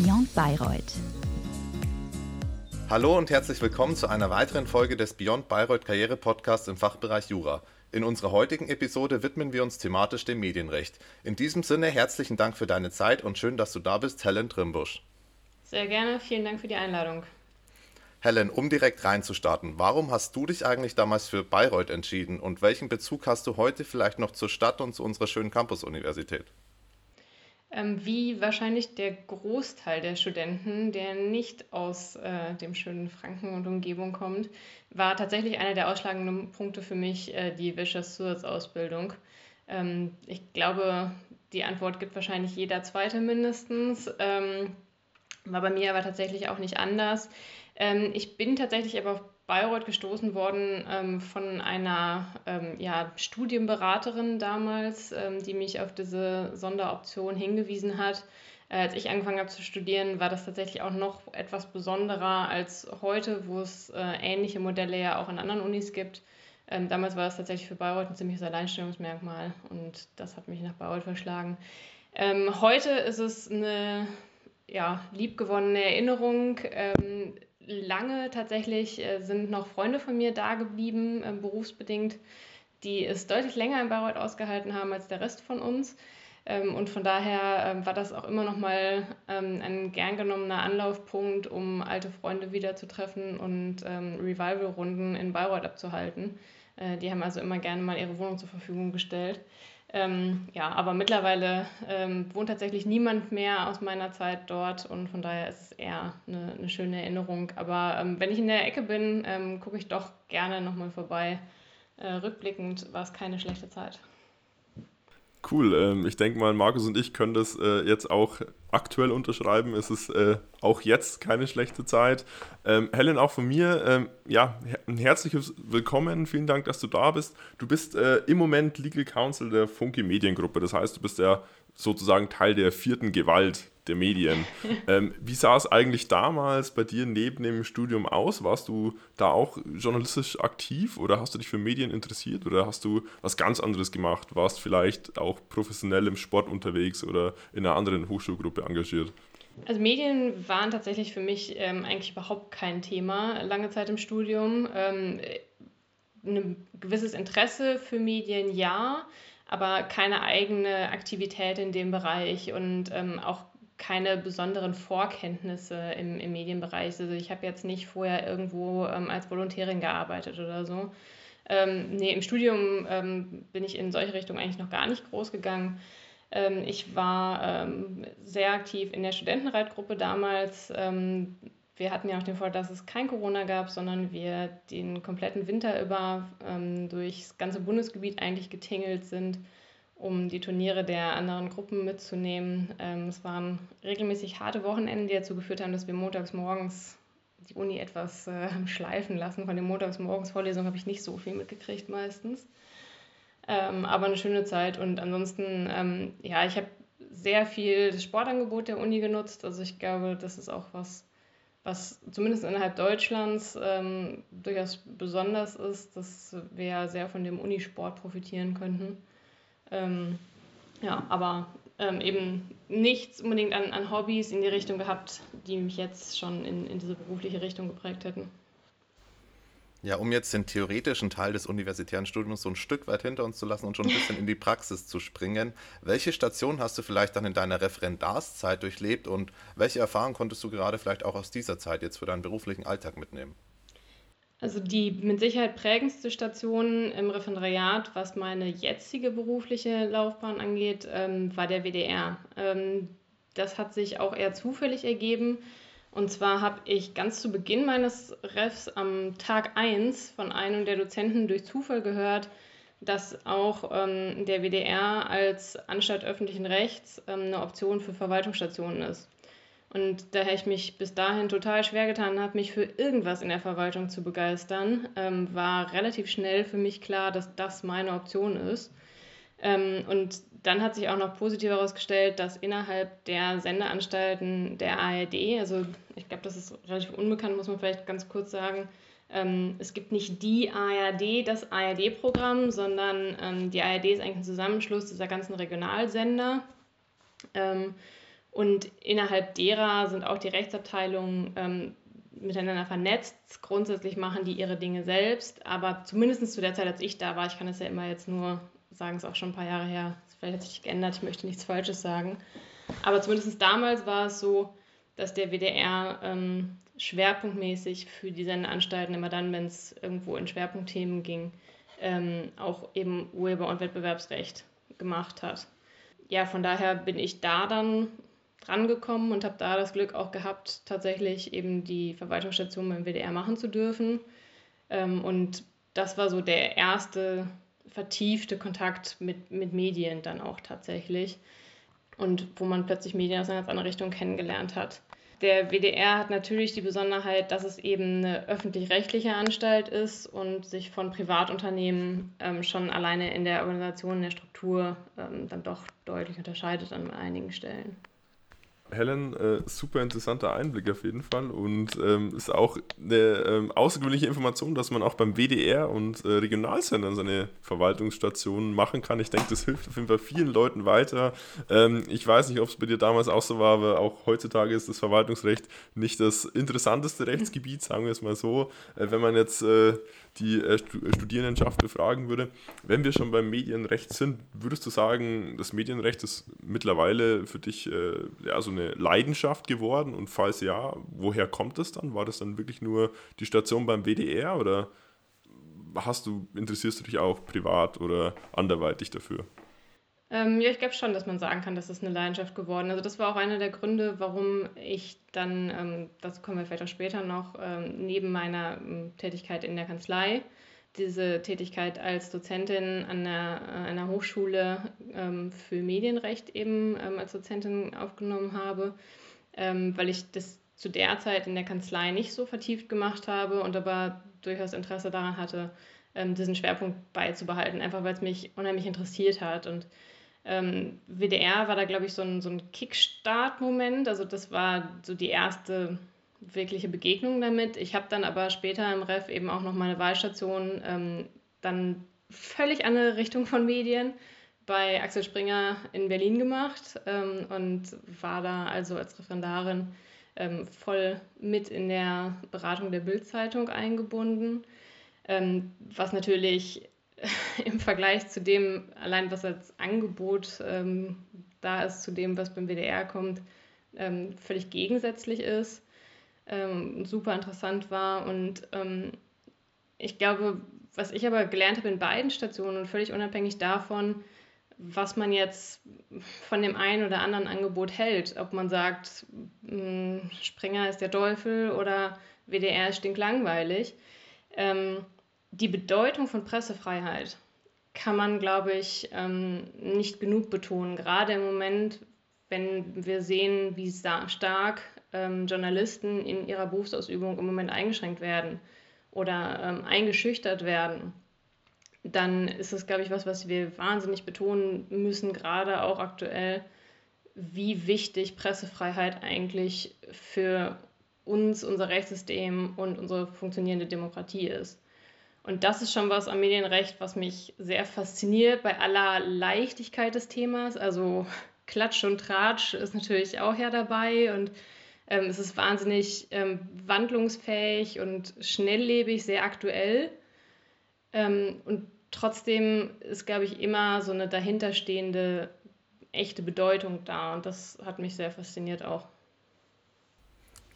Beyond Bayreuth. Hallo und herzlich willkommen zu einer weiteren Folge des Beyond Bayreuth Karriere Podcasts im Fachbereich Jura. In unserer heutigen Episode widmen wir uns thematisch dem Medienrecht. In diesem Sinne herzlichen Dank für deine Zeit und schön, dass du da bist, Helen Trimbusch. Sehr gerne, vielen Dank für die Einladung. Helen, um direkt reinzustarten, warum hast du dich eigentlich damals für Bayreuth entschieden und welchen Bezug hast du heute vielleicht noch zur Stadt und zu unserer schönen Campus-Universität? Ähm, wie wahrscheinlich der Großteil der Studenten, der nicht aus äh, dem schönen Franken und Umgebung kommt, war tatsächlich einer der ausschlagenden Punkte für mich äh, die Wirtschaftszusatzausbildung. Ähm, ich glaube, die Antwort gibt wahrscheinlich jeder Zweite mindestens. Ähm, war bei mir aber tatsächlich auch nicht anders. Ähm, ich bin tatsächlich aber auf Bayreuth gestoßen worden ähm, von einer ähm, ja, Studienberaterin damals, ähm, die mich auf diese Sonderoption hingewiesen hat. Äh, als ich angefangen habe zu studieren, war das tatsächlich auch noch etwas besonderer als heute, wo es äh, ähnliche Modelle ja auch an anderen Unis gibt. Ähm, damals war es tatsächlich für Bayreuth ein ziemliches Alleinstellungsmerkmal und das hat mich nach Bayreuth verschlagen. Ähm, heute ist es eine ja, liebgewonnene Erinnerung. Lange tatsächlich äh, sind noch Freunde von mir da geblieben, äh, berufsbedingt, die es deutlich länger in Bayreuth ausgehalten haben als der Rest von uns. Ähm, und von daher ähm, war das auch immer noch mal ähm, ein gern genommener Anlaufpunkt, um alte Freunde wiederzutreffen und ähm, Revival-Runden in Bayreuth abzuhalten. Äh, die haben also immer gerne mal ihre Wohnung zur Verfügung gestellt. Ähm, ja, aber mittlerweile ähm, wohnt tatsächlich niemand mehr aus meiner Zeit dort und von daher ist es eher eine, eine schöne Erinnerung. Aber ähm, wenn ich in der Ecke bin, ähm, gucke ich doch gerne nochmal vorbei. Äh, rückblickend war es keine schlechte Zeit. Cool. Ähm, ich denke mal, Markus und ich können das äh, jetzt auch aktuell unterschreiben. Es ist äh, auch jetzt keine schlechte Zeit. Ähm, Helen, auch von mir, ähm, ja, ein herzliches Willkommen. Vielen Dank, dass du da bist. Du bist äh, im Moment Legal Counsel der Funky Mediengruppe. Das heißt, du bist ja sozusagen Teil der vierten Gewalt der Medien. ähm, wie sah es eigentlich damals bei dir neben dem Studium aus? Warst du da auch journalistisch aktiv oder hast du dich für Medien interessiert oder hast du was ganz anderes gemacht? Warst vielleicht auch professionell im Sport unterwegs oder in einer anderen Hochschulgruppe engagiert? Also Medien waren tatsächlich für mich ähm, eigentlich überhaupt kein Thema lange Zeit im Studium. Ähm, ein gewisses Interesse für Medien ja, aber keine eigene Aktivität in dem Bereich und ähm, auch keine besonderen Vorkenntnisse im, im Medienbereich. Also ich habe jetzt nicht vorher irgendwo ähm, als Volontärin gearbeitet oder so. Ähm, nee, im Studium ähm, bin ich in solche Richtungen eigentlich noch gar nicht groß gegangen. Ähm, ich war ähm, sehr aktiv in der Studentenreitgruppe damals. Ähm, wir hatten ja auch den Vorteil, dass es kein Corona gab, sondern wir den kompletten Winter über ähm, durchs ganze Bundesgebiet eigentlich getingelt sind um die Turniere der anderen Gruppen mitzunehmen. Ähm, es waren regelmäßig harte Wochenenden, die dazu geführt haben, dass wir montags morgens die Uni etwas äh, schleifen lassen. Von den montags morgens Vorlesungen habe ich nicht so viel mitgekriegt meistens. Ähm, aber eine schöne Zeit und ansonsten, ähm, ja, ich habe sehr viel das Sportangebot der Uni genutzt. Also ich glaube, das ist auch was, was zumindest innerhalb Deutschlands ähm, durchaus besonders ist, dass wir sehr von dem Unisport profitieren könnten. Ähm, ja, aber ähm, eben nichts unbedingt an, an Hobbys in die Richtung gehabt, die mich jetzt schon in, in diese berufliche Richtung geprägt hätten. Ja, um jetzt den theoretischen Teil des universitären Studiums so ein Stück weit hinter uns zu lassen und schon ein bisschen in die Praxis zu springen, welche Station hast du vielleicht dann in deiner Referendarszeit durchlebt und welche Erfahrungen konntest du gerade vielleicht auch aus dieser Zeit jetzt für deinen beruflichen Alltag mitnehmen? Also die mit Sicherheit prägendste Station im Referendariat, was meine jetzige berufliche Laufbahn angeht, ähm, war der WDR. Ähm, das hat sich auch eher zufällig ergeben. Und zwar habe ich ganz zu Beginn meines Refs am Tag 1 von einem der Dozenten durch Zufall gehört, dass auch ähm, der WDR als Anstalt öffentlichen Rechts ähm, eine Option für Verwaltungsstationen ist. Und daher ich mich bis dahin total schwer getan habe, mich für irgendwas in der Verwaltung zu begeistern, ähm, war relativ schnell für mich klar, dass das meine Option ist. Ähm, und dann hat sich auch noch positiv herausgestellt, dass innerhalb der Sendeanstalten der ARD, also ich glaube, das ist relativ unbekannt, muss man vielleicht ganz kurz sagen, ähm, es gibt nicht die ARD, das ARD-Programm, sondern ähm, die ARD ist eigentlich ein Zusammenschluss dieser ganzen Regionalsender. Und innerhalb derer sind auch die Rechtsabteilungen ähm, miteinander vernetzt. Grundsätzlich machen die ihre Dinge selbst, aber zumindest zu der Zeit, als ich da war, ich kann es ja immer jetzt nur sagen, es ist auch schon ein paar Jahre her, vielleicht hat sich geändert, ich möchte nichts Falsches sagen. Aber zumindest damals war es so, dass der WDR ähm, schwerpunktmäßig für die Sendeanstalten immer dann, wenn es irgendwo in Schwerpunktthemen ging, ähm, auch eben Urheber- und Wettbewerbsrecht gemacht hat. Ja, von daher bin ich da dann drangekommen und habe da das Glück auch gehabt, tatsächlich eben die Verwaltungsstation beim WDR machen zu dürfen. Ähm, und das war so der erste vertiefte Kontakt mit, mit Medien dann auch tatsächlich. Und wo man plötzlich Medien aus einer ganz anderen Richtung kennengelernt hat. Der WDR hat natürlich die Besonderheit, dass es eben eine öffentlich-rechtliche Anstalt ist und sich von Privatunternehmen ähm, schon alleine in der Organisation, in der Struktur ähm, dann doch deutlich unterscheidet an einigen Stellen. Helen, äh, super interessanter Einblick auf jeden Fall und ähm, ist auch eine ähm, außergewöhnliche Information, dass man auch beim WDR und äh, Regionalsendern seine Verwaltungsstationen machen kann. Ich denke, das hilft auf jeden Fall vielen Leuten weiter. Ähm, ich weiß nicht, ob es bei dir damals auch so war, aber auch heutzutage ist das Verwaltungsrecht nicht das interessanteste Rechtsgebiet, sagen wir es mal so. Äh, wenn man jetzt äh, die äh, Studierendenschaft befragen würde. Wenn wir schon beim Medienrecht sind, würdest du sagen, das Medienrecht ist mittlerweile für dich äh, ja, so eine Leidenschaft geworden? Und falls ja, woher kommt das dann? War das dann wirklich nur die Station beim WDR oder hast du, interessierst du dich auch privat oder anderweitig dafür? Ähm, ja, ich glaube schon, dass man sagen kann, dass es eine Leidenschaft geworden ist. Also das war auch einer der Gründe, warum ich dann, ähm, dazu kommen wir vielleicht auch später noch, ähm, neben meiner ähm, Tätigkeit in der Kanzlei diese Tätigkeit als Dozentin an einer, äh, einer Hochschule ähm, für Medienrecht eben ähm, als Dozentin aufgenommen habe, weil ich das zu der Zeit in der Kanzlei nicht so vertieft gemacht habe und aber durchaus Interesse daran hatte, diesen Schwerpunkt beizubehalten, einfach weil es mich unheimlich interessiert hat und ähm, WDR war da, glaube ich, so ein, so ein Kickstart-Moment. Also das war so die erste wirkliche Begegnung damit. Ich habe dann aber später im Ref eben auch noch meine Wahlstation ähm, dann völlig andere Richtung von Medien bei Axel Springer in Berlin gemacht ähm, und war da also als Referendarin ähm, voll mit in der Beratung der Bildzeitung eingebunden, ähm, was natürlich im Vergleich zu dem, allein was als Angebot ähm, da ist, zu dem, was beim WDR kommt, ähm, völlig gegensätzlich ist, ähm, super interessant war. Und ähm, ich glaube, was ich aber gelernt habe in beiden Stationen und völlig unabhängig davon, was man jetzt von dem einen oder anderen Angebot hält, ob man sagt, mh, hm, Springer ist der Teufel oder WDR ist stinklangweilig. Ähm, die Bedeutung von Pressefreiheit kann man, glaube ich, ähm, nicht genug betonen. Gerade im Moment, wenn wir sehen, wie stark ähm, Journalisten in ihrer Berufsausübung im Moment eingeschränkt werden oder ähm, eingeschüchtert werden, dann ist es, glaube ich, was, was wir wahnsinnig betonen müssen, gerade auch aktuell, wie wichtig Pressefreiheit eigentlich für uns, unser Rechtssystem und unsere funktionierende Demokratie ist. Und das ist schon was am Medienrecht, was mich sehr fasziniert bei aller Leichtigkeit des Themas. Also Klatsch und Tratsch ist natürlich auch ja dabei und ähm, es ist wahnsinnig ähm, wandlungsfähig und schnelllebig, sehr aktuell. Ähm, und trotzdem ist, glaube ich, immer so eine dahinterstehende echte Bedeutung da und das hat mich sehr fasziniert auch.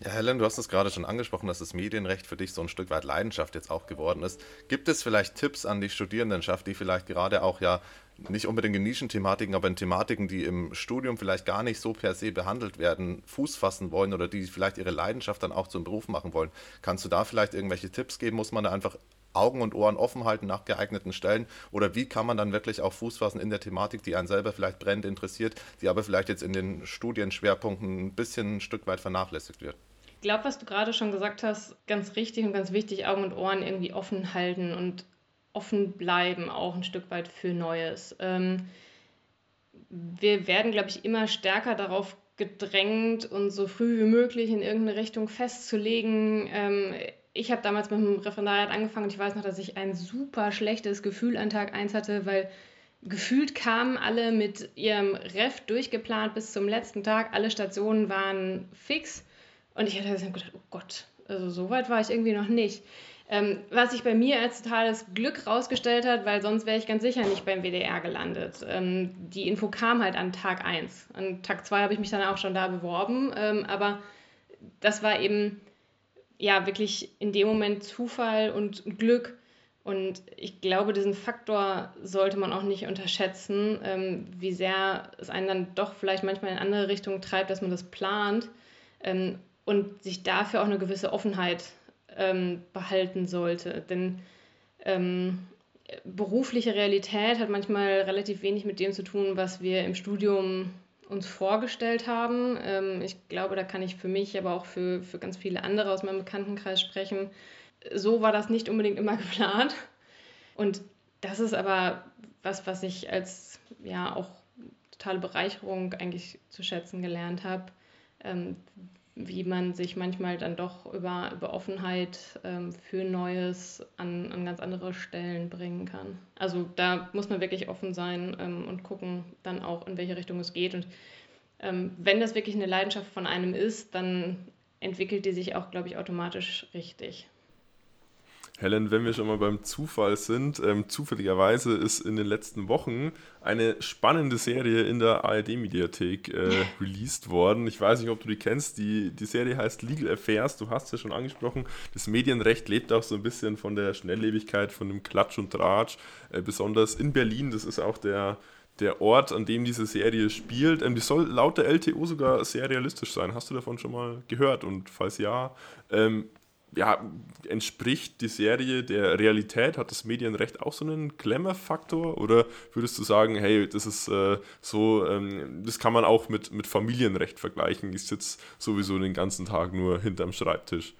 Ja, Helen, du hast es gerade schon angesprochen, dass das Medienrecht für dich so ein Stück weit Leidenschaft jetzt auch geworden ist. Gibt es vielleicht Tipps an die Studierendenschaft, die vielleicht gerade auch ja nicht unbedingt in Nischenthematiken, aber in Thematiken, die im Studium vielleicht gar nicht so per se behandelt werden, Fuß fassen wollen oder die vielleicht ihre Leidenschaft dann auch zum Beruf machen wollen? Kannst du da vielleicht irgendwelche Tipps geben? Muss man da einfach Augen und Ohren offen halten nach geeigneten Stellen? Oder wie kann man dann wirklich auch Fuß fassen in der Thematik, die einen selber vielleicht brennend interessiert, die aber vielleicht jetzt in den Studienschwerpunkten ein bisschen ein Stück weit vernachlässigt wird? Glaube, was du gerade schon gesagt hast, ganz richtig und ganz wichtig, Augen und Ohren irgendwie offen halten und offen bleiben, auch ein Stück weit für Neues. Ähm, wir werden, glaube ich, immer stärker darauf gedrängt, uns so früh wie möglich in irgendeine Richtung festzulegen. Ähm, ich habe damals mit dem Referendariat angefangen und ich weiß noch, dass ich ein super schlechtes Gefühl an Tag 1 hatte, weil gefühlt kamen alle mit ihrem Ref durchgeplant bis zum letzten Tag. Alle Stationen waren fix. Und ich hatte gedacht, oh Gott, also so weit war ich irgendwie noch nicht. Ähm, was sich bei mir als totales Glück rausgestellt hat, weil sonst wäre ich ganz sicher nicht beim WDR gelandet. Ähm, die Info kam halt an Tag 1. An Tag 2 habe ich mich dann auch schon da beworben, ähm, aber das war eben ja wirklich in dem Moment Zufall und Glück. Und ich glaube, diesen Faktor sollte man auch nicht unterschätzen, ähm, wie sehr es einen dann doch vielleicht manchmal in andere Richtungen treibt, dass man das plant ähm, und sich dafür auch eine gewisse Offenheit ähm, behalten sollte. Denn ähm, berufliche Realität hat manchmal relativ wenig mit dem zu tun, was wir im Studium uns vorgestellt haben. Ähm, ich glaube, da kann ich für mich, aber auch für, für ganz viele andere aus meinem Bekanntenkreis sprechen. So war das nicht unbedingt immer geplant. Und das ist aber was, was ich als ja auch totale Bereicherung eigentlich zu schätzen gelernt habe, ähm, wie man sich manchmal dann doch über, über Offenheit ähm, für Neues an, an ganz andere Stellen bringen kann. Also da muss man wirklich offen sein ähm, und gucken dann auch, in welche Richtung es geht. Und ähm, wenn das wirklich eine Leidenschaft von einem ist, dann entwickelt die sich auch, glaube ich, automatisch richtig. Helen, wenn wir schon mal beim Zufall sind, ähm, zufälligerweise ist in den letzten Wochen eine spannende Serie in der ARD-Mediathek äh, released worden. Ich weiß nicht, ob du die kennst. Die, die Serie heißt Legal Affairs. Du hast es ja schon angesprochen. Das Medienrecht lebt auch so ein bisschen von der Schnelllebigkeit, von dem Klatsch und Tratsch. Äh, besonders in Berlin. Das ist auch der der Ort, an dem diese Serie spielt. Ähm, die soll laut der LTO sogar sehr realistisch sein. Hast du davon schon mal gehört? Und falls ja, ähm, ja, entspricht die Serie der Realität? Hat das Medienrecht auch so einen Glamour-Faktor? Oder würdest du sagen, hey, das ist äh, so, ähm, das kann man auch mit, mit Familienrecht vergleichen? Ich sitze sowieso den ganzen Tag nur hinterm Schreibtisch.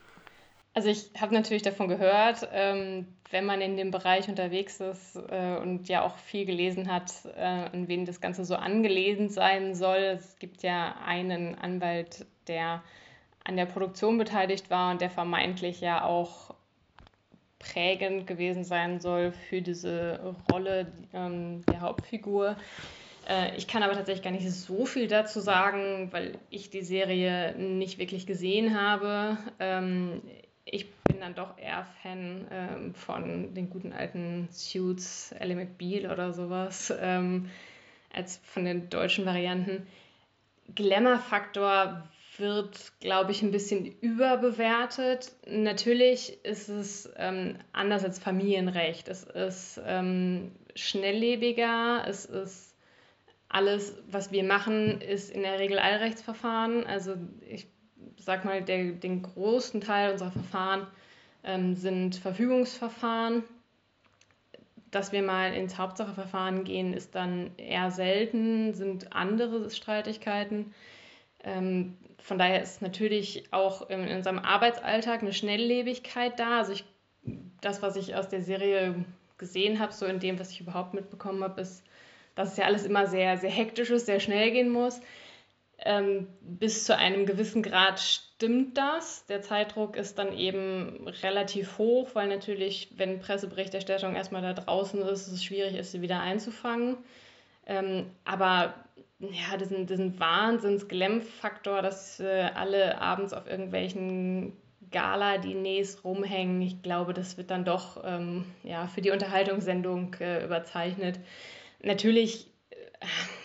Also ich habe natürlich davon gehört, ähm, wenn man in dem Bereich unterwegs ist äh, und ja auch viel gelesen hat, äh, an wen das Ganze so angelesen sein soll. Es gibt ja einen Anwalt, der an der Produktion beteiligt war und der vermeintlich ja auch prägend gewesen sein soll für diese Rolle ähm, der Hauptfigur. Äh, ich kann aber tatsächlich gar nicht so viel dazu sagen, weil ich die Serie nicht wirklich gesehen habe. Ähm, ich bin dann doch eher Fan ähm, von den guten alten Suits, Ellie McBeal oder sowas, ähm, als von den deutschen Varianten. Glamour-Faktor wird, glaube ich, ein bisschen überbewertet. Natürlich ist es ähm, anders als Familienrecht. Es ist ähm, schnelllebiger, es ist alles, was wir machen, ist in der Regel Allrechtsverfahren. Also ich sag mal, der, den größten Teil unserer Verfahren ähm, sind Verfügungsverfahren. Dass wir mal ins Hauptsacheverfahren gehen, ist dann eher selten, sind andere Streitigkeiten. Ähm, von daher ist natürlich auch in, unserem Arbeitsalltag eine Schnelllebigkeit da. Also ich, das, was ich aus der Serie gesehen habe, so in dem, was ich überhaupt mitbekommen habe, ist, dass es ja alles immer sehr, sehr hektisch ist, sehr schnell gehen muss. Ähm, bis zu einem gewissen Grad stimmt das. Der Zeitdruck ist dann eben relativ hoch, weil natürlich, wenn Presseberichterstattung erstmal da draußen ist, es schwierig ist, sie wieder einzufangen. Ähm, aber ja, diesen, diesen Wahnsinns-Glam-Faktor, dass äh, alle abends auf irgendwelchen Gala-Diners rumhängen. Ich glaube, das wird dann doch ähm, ja, für die Unterhaltungssendung äh, überzeichnet. Natürlich äh,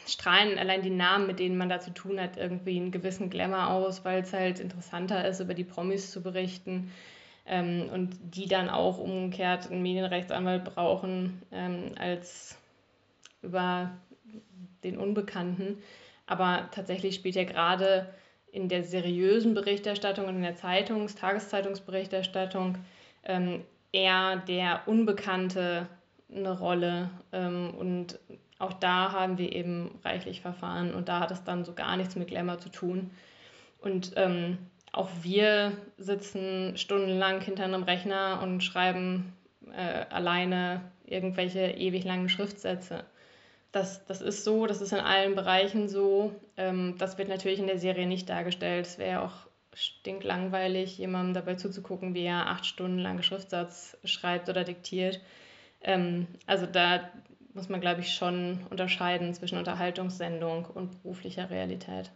strahlen allein die Namen, mit denen man da zu tun hat, irgendwie einen gewissen Glamour aus, weil es halt interessanter ist, über die Promis zu berichten. Ähm, und die dann auch umgekehrt einen Medienrechtsanwalt brauchen, ähm, als über den Unbekannten. Aber tatsächlich spielt ja gerade in der seriösen Berichterstattung und in der Zeitungs-, Tageszeitungsberichterstattung ähm, eher der Unbekannte eine Rolle. Ähm, und auch da haben wir eben reichlich Verfahren und da hat es dann so gar nichts mit Glamour zu tun. Und ähm, auch wir sitzen stundenlang hinter einem Rechner und schreiben äh, alleine irgendwelche ewig langen Schriftsätze. Das, das ist so, das ist in allen Bereichen so. Ähm, das wird natürlich in der Serie nicht dargestellt. Es wäre ja auch stinklangweilig, jemandem dabei zuzugucken, wie er acht Stunden lang Schriftsatz schreibt oder diktiert. Ähm, also da muss man, glaube ich, schon unterscheiden zwischen Unterhaltungssendung und beruflicher Realität.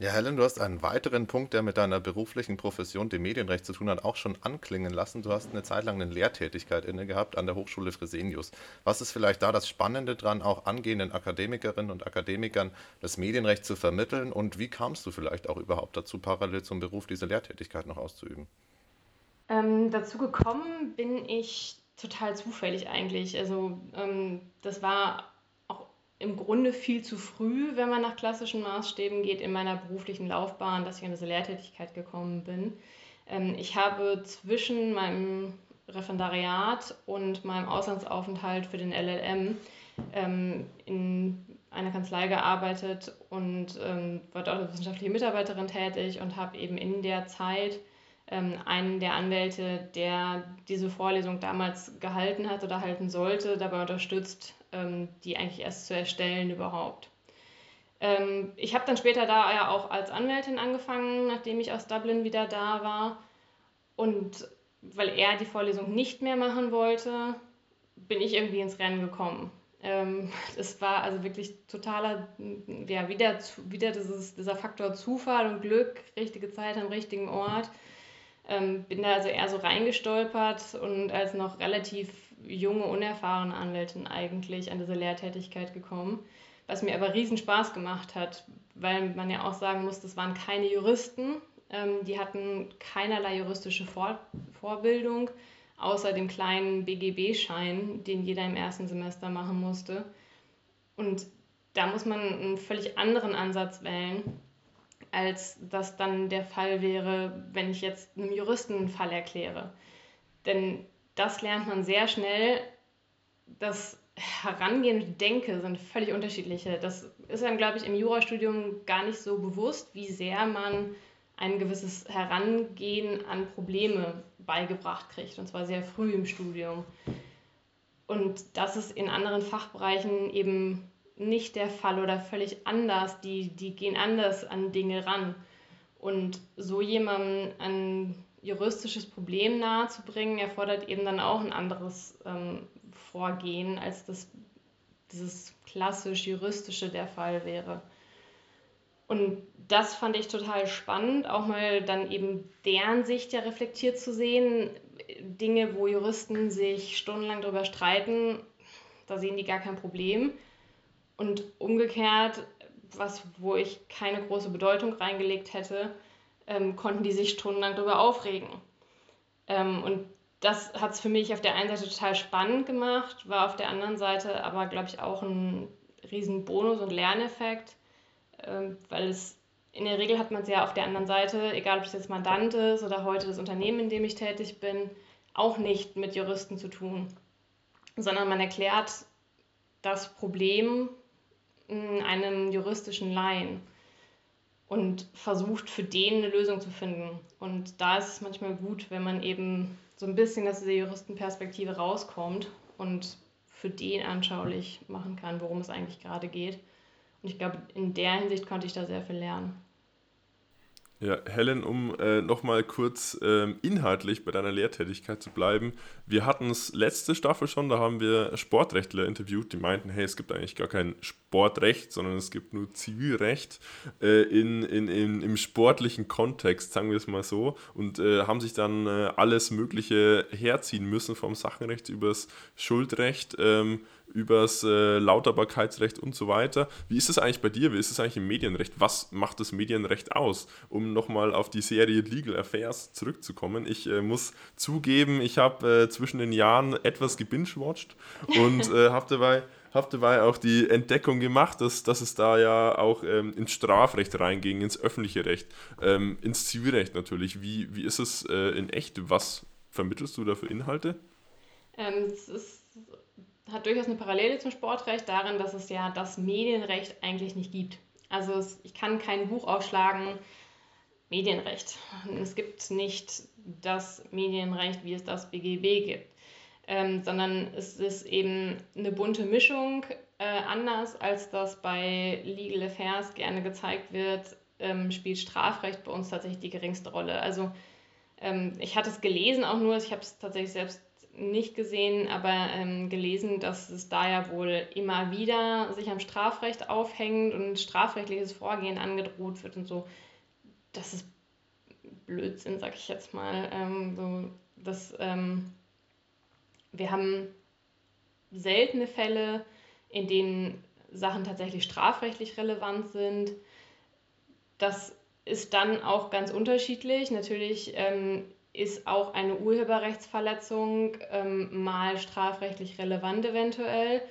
Ja, Helen, du hast einen weiteren Punkt, der mit deiner beruflichen Profession, dem Medienrecht zu tun hat, auch schon anklingen lassen. Du hast eine Zeit lang eine Lehrtätigkeit inne gehabt an der Hochschule Fresenius. Was ist vielleicht da das Spannende dran, auch angehenden Akademikerinnen und Akademikern das Medienrecht zu vermitteln? Und wie kamst du vielleicht auch überhaupt dazu, parallel zum Beruf diese Lehrtätigkeit noch auszuüben? Ähm, dazu gekommen bin ich total zufällig eigentlich. Also ähm, das war im Grunde viel zu früh, wenn man nach klassischen Maßstäben geht, in meiner beruflichen Laufbahn, dass ich in diese Lehrtätigkeit gekommen bin. Ähm, ich habe zwischen meinem Referendariat und meinem Auslandsaufenthalt für den LLM ähm, in einer Kanzlei gearbeitet und ähm, war dort als wissenschaftliche Mitarbeiterin tätig und habe eben in der Zeit einen der Anwälte, der diese Vorlesung damals gehalten hat oder halten sollte, dabei unterstützt, ähm, die eigentlich erst zu erstellen überhaupt. Ähm, ich habe dann später da ja auch als Anwältin angefangen, nachdem ich aus Dublin wieder da war. Und weil er die Vorlesung nicht mehr machen wollte, bin ich irgendwie ins Rennen gekommen. Ähm, es war also wirklich totaler, ja, wieder, wieder dieses, dieser Faktor Zufall und Glück, richtige Zeit am richtigen Ort. Ähm, bin da also eher so reingestolpert und als noch relativ junge, unerfahrene Anwältin eigentlich an diese Lehrtätigkeit gekommen, was mir aber riesen Spaß gemacht hat, weil man ja auch sagen muss, das waren keine Juristen, ähm, die hatten keinerlei juristische Vor Vorbildung, außer dem kleinen BGB-Schein, den jeder im ersten Semester machen musste. Und da muss man einen völlig anderen Ansatz wählen, als das dann der Fall wäre, wenn ich jetzt einem Juristen einen Fall erkläre. Denn das lernt man sehr schnell. Das Herangehen und Denke sind völlig unterschiedliche. Das ist einem, glaube ich, im Jurastudium gar nicht so bewusst, wie sehr man ein gewisses Herangehen an Probleme beigebracht kriegt, und zwar sehr früh im Studium. Und das ist in anderen Fachbereichen eben nicht der Fall oder völlig anders. Die, die gehen anders an Dinge ran. Und so jemandem an juristisches Problem nahezubringen, erfordert eben dann auch ein anderes ähm, Vorgehen, als das dieses klassisch juristische der Fall wäre. Und das fand ich total spannend, auch mal dann eben deren Sicht ja reflektiert zu sehen. Dinge, wo Juristen sich stundenlang darüber streiten, da sehen die gar kein Problem. Und umgekehrt, was, wo ich keine große Bedeutung reingelegt hätte, ähm, konnten die sich stundenlang darüber aufregen. Ähm, und das hat es für mich auf der einen Seite total spannend gemacht, war auf der anderen Seite aber, glaube ich, auch ein riesen Bonus und Lerneffekt, ähm, weil es in der Regel hat man es ja auf der anderen Seite, egal ob es jetzt Mandant ist oder heute das Unternehmen, in dem ich tätig bin, auch nicht mit Juristen zu tun, sondern man erklärt das Problem einem juristischen Laien und versucht für den eine Lösung zu finden. Und da ist es manchmal gut, wenn man eben so ein bisschen aus dieser Juristenperspektive rauskommt und für den anschaulich machen kann, worum es eigentlich gerade geht. Und ich glaube, in der Hinsicht konnte ich da sehr viel lernen. Ja, Helen, um äh, nochmal kurz ähm, inhaltlich bei deiner Lehrtätigkeit zu bleiben. Wir hatten es letzte Staffel schon, da haben wir Sportrechtler interviewt, die meinten, hey, es gibt eigentlich gar kein Sportrecht, sondern es gibt nur Zivilrecht äh, in, in, in, im sportlichen Kontext, sagen wir es mal so, und äh, haben sich dann äh, alles Mögliche herziehen müssen, vom Sachenrecht übers Schuldrecht. Ähm, übers äh, Lauterbarkeitsrecht und so weiter. Wie ist es eigentlich bei dir? Wie ist es eigentlich im Medienrecht? Was macht das Medienrecht aus? Um nochmal auf die Serie Legal Affairs zurückzukommen. Ich äh, muss zugeben, ich habe äh, zwischen den Jahren etwas gebingewatcht und äh, habe dabei habe dabei auch die Entdeckung gemacht, dass, dass es da ja auch ähm, ins Strafrecht reinging, ins öffentliche Recht, ähm, ins Zivilrecht natürlich. Wie, wie ist es äh, in echt? Was vermittelst du da für Inhalte? Ähm, es ist hat durchaus eine Parallele zum Sportrecht darin, dass es ja das Medienrecht eigentlich nicht gibt. Also es, ich kann kein Buch aufschlagen, Medienrecht. Es gibt nicht das Medienrecht, wie es das BGB gibt, ähm, sondern es ist eben eine bunte Mischung, äh, anders als das bei Legal Affairs gerne gezeigt wird, ähm, spielt Strafrecht bei uns tatsächlich die geringste Rolle. Also ähm, ich hatte es gelesen auch nur, ich habe es tatsächlich selbst nicht gesehen, aber ähm, gelesen, dass es da ja wohl immer wieder sich am Strafrecht aufhängt und strafrechtliches Vorgehen angedroht wird und so. Das ist Blödsinn, sag ich jetzt mal. Ähm, so, dass, ähm, wir haben seltene Fälle, in denen Sachen tatsächlich strafrechtlich relevant sind. Das ist dann auch ganz unterschiedlich. Natürlich ähm, ist auch eine Urheberrechtsverletzung ähm, mal strafrechtlich relevant eventuell.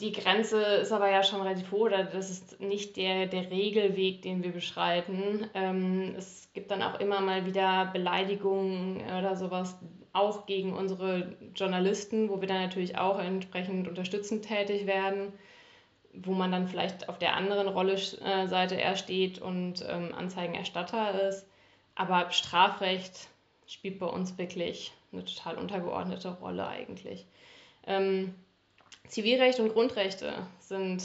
Die Grenze ist aber ja schon relativ hoch, oder das ist nicht der, der Regelweg, den wir beschreiten. Ähm, es gibt dann auch immer mal wieder Beleidigungen oder sowas, auch gegen unsere Journalisten, wo wir dann natürlich auch entsprechend unterstützend tätig werden, wo man dann vielleicht auf der anderen Rolle, äh, Seite eher steht und ähm, Anzeigenerstatter ist. Aber Strafrecht spielt bei uns wirklich eine total untergeordnete Rolle eigentlich. Ähm, Zivilrecht und Grundrechte sind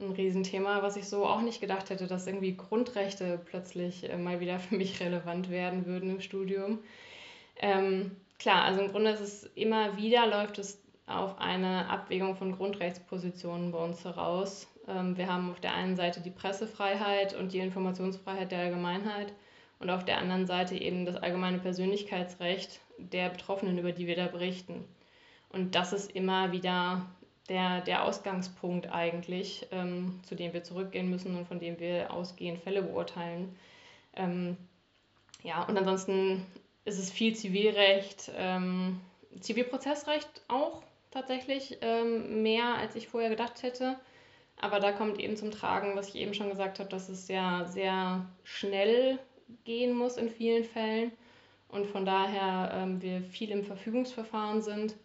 ein Riesenthema, was ich so auch nicht gedacht hätte, dass irgendwie Grundrechte plötzlich äh, mal wieder für mich relevant werden würden im Studium. Ähm, klar, also im Grunde ist es immer wieder, läuft es auf eine Abwägung von Grundrechtspositionen bei uns heraus. Ähm, wir haben auf der einen Seite die Pressefreiheit und die Informationsfreiheit der Allgemeinheit und auf der anderen Seite eben das allgemeine Persönlichkeitsrecht der Betroffenen, über die wir da berichten. Und das ist immer wieder der, der Ausgangspunkt eigentlich, ähm, zu dem wir zurückgehen müssen und von dem wir ausgehend Fälle beurteilen. Ähm, ja, und ansonsten ist es viel Zivilrecht, ähm, Zivilprozessrecht auch tatsächlich ähm, mehr, als ich vorher gedacht hätte. Aber da kommt eben zum Tragen, was ich eben schon gesagt habe, dass es ja sehr schnell gehen muss in vielen Fällen und von daher ähm, wir viel im Verfügungsverfahren sind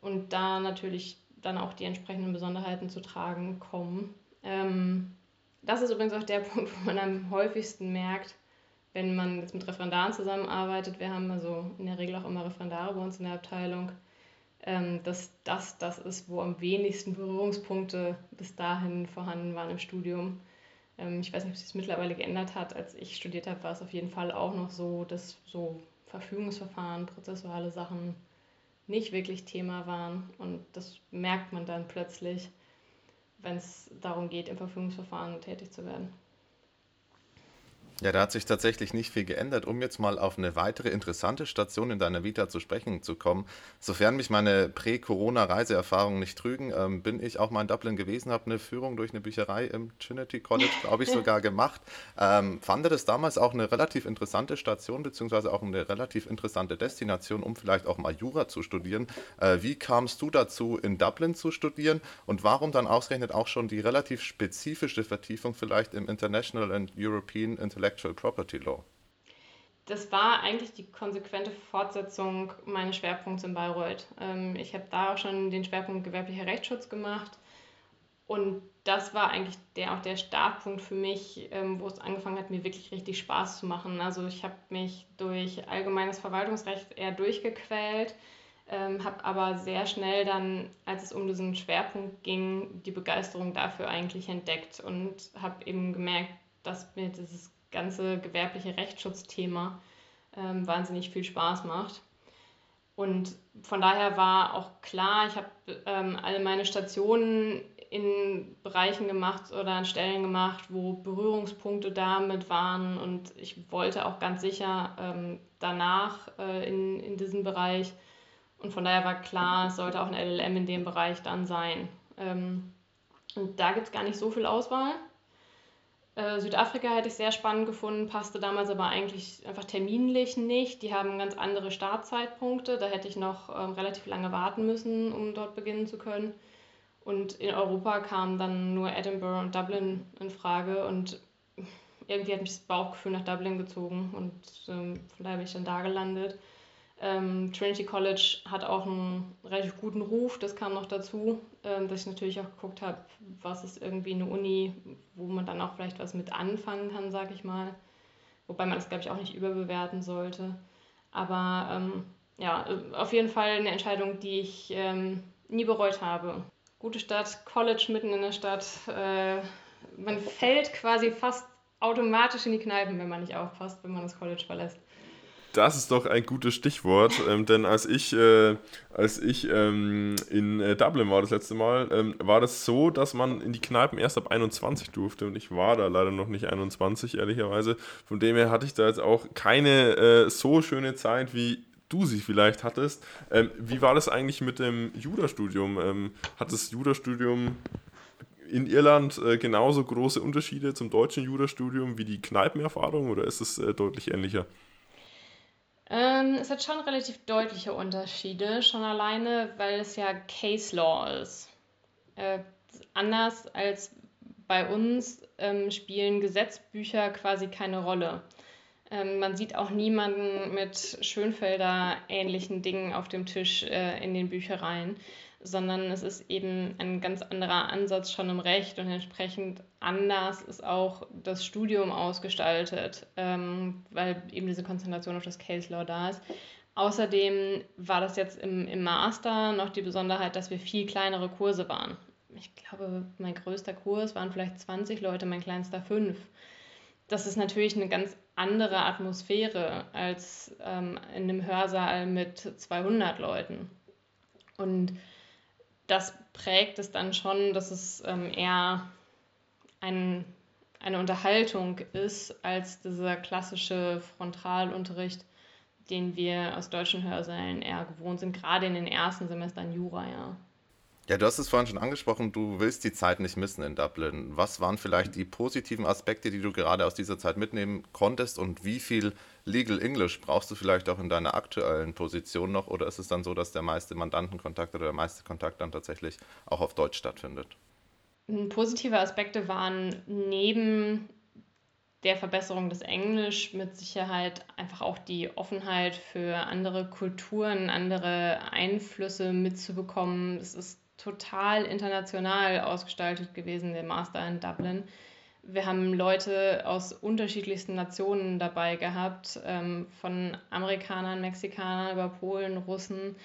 und da natürlich dann auch die entsprechenden Besonderheiten zu tragen kommen. Ähm, das ist übrigens auch der Punkt, wo man am häufigsten merkt, wenn man jetzt mit Referendaren zusammenarbeitet. Wir haben also in der Regel auch immer Referendare bei uns in der Abteilung, ähm, dass das das ist, wo am wenigsten Berührungspunkte bis dahin vorhanden waren im Studium. Ähm, ich weiß nicht, ob sich das mittlerweile geändert hat. Als ich studiert habe, war es auf jeden Fall auch noch so, dass so Verfügungsverfahren, prozessuale Sachen nicht wirklich Thema waren. Und das merkt man dann plötzlich, wenn es darum geht, im Verfügungsverfahren tätig zu werden. Ja, da hat sich tatsächlich nicht viel geändert. Um jetzt mal auf eine weitere interessante Station in deiner Vita zu sprechen zu kommen, sofern mich meine Prä-Corona-Reiseerfahrungen nicht trügen, ähm, bin ich auch mal in Dublin gewesen, habe eine Führung durch eine Bücherei im Trinity College, glaube ich, sogar gemacht. Ähm, fand das damals auch eine relativ interessante Station, beziehungsweise auch eine relativ interessante Destination, um vielleicht auch mal Jura zu studieren. Äh, wie kamst du dazu, in Dublin zu studieren und warum dann ausgerechnet auch schon die relativ spezifische Vertiefung vielleicht im International and European Intellectual Intellectual Property Law? Das war eigentlich die konsequente Fortsetzung meines Schwerpunkts in Bayreuth. Ähm, ich habe da auch schon den Schwerpunkt gewerblicher Rechtsschutz gemacht und das war eigentlich der, auch der Startpunkt für mich, ähm, wo es angefangen hat, mir wirklich richtig Spaß zu machen. Also ich habe mich durch allgemeines Verwaltungsrecht eher durchgequält, ähm, habe aber sehr schnell dann, als es um diesen Schwerpunkt ging, die Begeisterung dafür eigentlich entdeckt und habe eben gemerkt, dass mir dieses ganze gewerbliche Rechtsschutzthema ähm, wahnsinnig viel Spaß macht. Und von daher war auch klar, ich habe ähm, alle meine Stationen in Bereichen gemacht oder an Stellen gemacht, wo Berührungspunkte damit waren. Und ich wollte auch ganz sicher ähm, danach äh, in, in diesen Bereich. Und von daher war klar, es sollte auch ein LLM in dem Bereich dann sein. Ähm, und da gibt es gar nicht so viel Auswahl. Äh, Südafrika hätte ich sehr spannend gefunden, passte damals aber eigentlich einfach terminlich nicht. Die haben ganz andere Startzeitpunkte. Da hätte ich noch ähm, relativ lange warten müssen, um dort beginnen zu können. Und in Europa kamen dann nur Edinburgh und Dublin in Frage. Und irgendwie hat mich das Bauchgefühl nach Dublin gezogen. Und ähm, von daher bin ich dann da gelandet. Ähm, Trinity College hat auch einen relativ guten Ruf, das kam noch dazu, ähm, dass ich natürlich auch geguckt habe, was ist irgendwie eine Uni, wo man dann auch vielleicht was mit anfangen kann, sag ich mal. Wobei man das, glaube ich, auch nicht überbewerten sollte. Aber ähm, ja, auf jeden Fall eine Entscheidung, die ich ähm, nie bereut habe. Gute Stadt, College mitten in der Stadt. Äh, man fällt quasi fast automatisch in die Kneipen, wenn man nicht aufpasst, wenn man das College verlässt. Das ist doch ein gutes Stichwort, ähm, denn als ich, äh, als ich ähm, in äh, Dublin war das letzte Mal, ähm, war das so, dass man in die Kneipen erst ab 21 durfte und ich war da leider noch nicht 21, ehrlicherweise. Von dem her hatte ich da jetzt auch keine äh, so schöne Zeit, wie du sie vielleicht hattest. Ähm, wie war das eigentlich mit dem Jurastudium? Ähm, hat das Jurastudium in Irland äh, genauso große Unterschiede zum deutschen Jurastudium wie die Kneipenerfahrung oder ist es äh, deutlich ähnlicher? Ähm, es hat schon relativ deutliche Unterschiede, schon alleine, weil es ja Case Law ist. Äh, anders als bei uns ähm, spielen Gesetzbücher quasi keine Rolle. Ähm, man sieht auch niemanden mit Schönfelder ähnlichen Dingen auf dem Tisch äh, in den Büchereien sondern es ist eben ein ganz anderer Ansatz schon im Recht und entsprechend anders ist auch das Studium ausgestaltet, ähm, weil eben diese Konzentration auf das Case Law da ist. Außerdem war das jetzt im, im Master noch die Besonderheit, dass wir viel kleinere Kurse waren. Ich glaube, mein größter Kurs waren vielleicht 20 Leute, mein kleinster fünf. Das ist natürlich eine ganz andere Atmosphäre als ähm, in einem Hörsaal mit 200 Leuten. Und das prägt es dann schon, dass es ähm, eher ein, eine Unterhaltung ist als dieser klassische Frontalunterricht, den wir aus deutschen Hörsälen eher gewohnt sind, gerade in den ersten Semestern Jura, ja. Ja, du hast es vorhin schon angesprochen, du willst die Zeit nicht missen in Dublin. Was waren vielleicht die positiven Aspekte, die du gerade aus dieser Zeit mitnehmen konntest und wie viel Legal English brauchst du vielleicht auch in deiner aktuellen Position noch oder ist es dann so, dass der meiste Mandantenkontakt oder der meiste Kontakt dann tatsächlich auch auf Deutsch stattfindet? Positive Aspekte waren neben der Verbesserung des Englisch mit Sicherheit einfach auch die Offenheit für andere Kulturen, andere Einflüsse mitzubekommen. Es ist total international ausgestaltet gewesen, der Master in Dublin. Wir haben Leute aus unterschiedlichsten Nationen dabei gehabt, ähm, von Amerikanern, Mexikanern über Polen, Russen.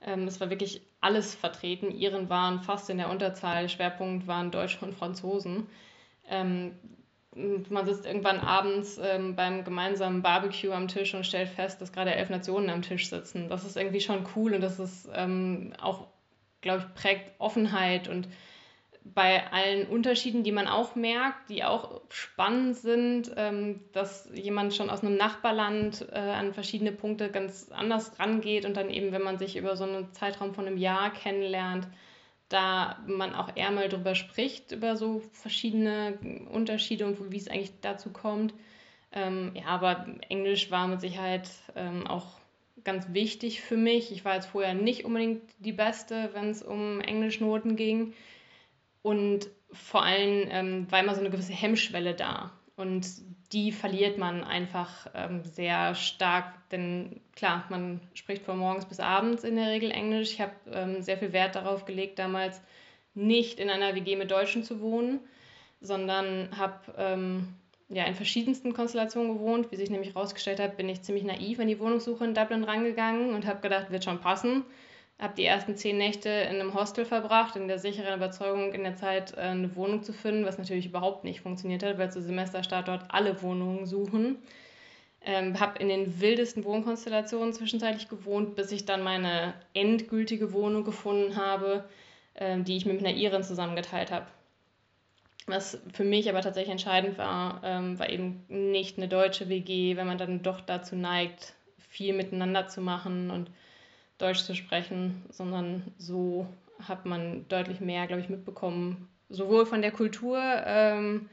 Ähm, es war wirklich alles vertreten. Iren waren fast in der Unterzahl. Schwerpunkt waren Deutsche und Franzosen. Ähm, man sitzt irgendwann abends ähm, beim gemeinsamen Barbecue am Tisch und stellt fest, dass gerade elf Nationen am Tisch sitzen. Das ist irgendwie schon cool und das ist ähm, auch, glaube ich, prägt Offenheit und bei allen Unterschieden, die man auch merkt, die auch spannend sind, ähm, dass jemand schon aus einem Nachbarland äh, an verschiedene Punkte ganz anders rangeht und dann eben, wenn man sich über so einen Zeitraum von einem Jahr kennenlernt, da man auch eher mal drüber spricht, über so verschiedene Unterschiede und wie es eigentlich dazu kommt. Ähm, ja, aber Englisch war mit Sicherheit ähm, auch ganz wichtig für mich. Ich war jetzt vorher nicht unbedingt die Beste, wenn es um Englischnoten ging. Und vor allem ähm, war immer so eine gewisse Hemmschwelle da. Und die verliert man einfach ähm, sehr stark, denn klar, man spricht von morgens bis abends in der Regel Englisch. Ich habe ähm, sehr viel Wert darauf gelegt, damals nicht in einer WG mit Deutschen zu wohnen, sondern habe ähm, ja, in verschiedensten Konstellationen gewohnt. Wie sich nämlich herausgestellt hat, bin ich ziemlich naiv an die Wohnungssuche in Dublin rangegangen und habe gedacht, wird schon passen habe die ersten zehn Nächte in einem Hostel verbracht, in der sicheren Überzeugung, in der Zeit äh, eine Wohnung zu finden, was natürlich überhaupt nicht funktioniert hat, weil zu Semesterstart dort alle Wohnungen suchen. Ähm, habe in den wildesten Wohnkonstellationen zwischenzeitlich gewohnt, bis ich dann meine endgültige Wohnung gefunden habe, ähm, die ich mit einer Iren zusammengeteilt habe. Was für mich aber tatsächlich entscheidend war, ähm, war eben nicht eine deutsche WG, wenn man dann doch dazu neigt, viel miteinander zu machen und Deutsch zu sprechen, sondern so hat man deutlich mehr, glaube ich, mitbekommen, sowohl von der Kultur, ähm,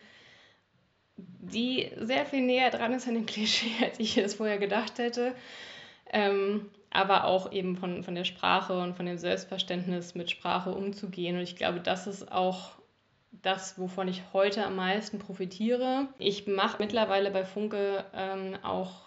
die sehr viel näher dran ist an dem Klischee, als ich es vorher gedacht hätte, ähm, aber auch eben von, von der Sprache und von dem Selbstverständnis, mit Sprache umzugehen. Und ich glaube, das ist auch das, wovon ich heute am meisten profitiere. Ich mache mittlerweile bei Funke ähm, auch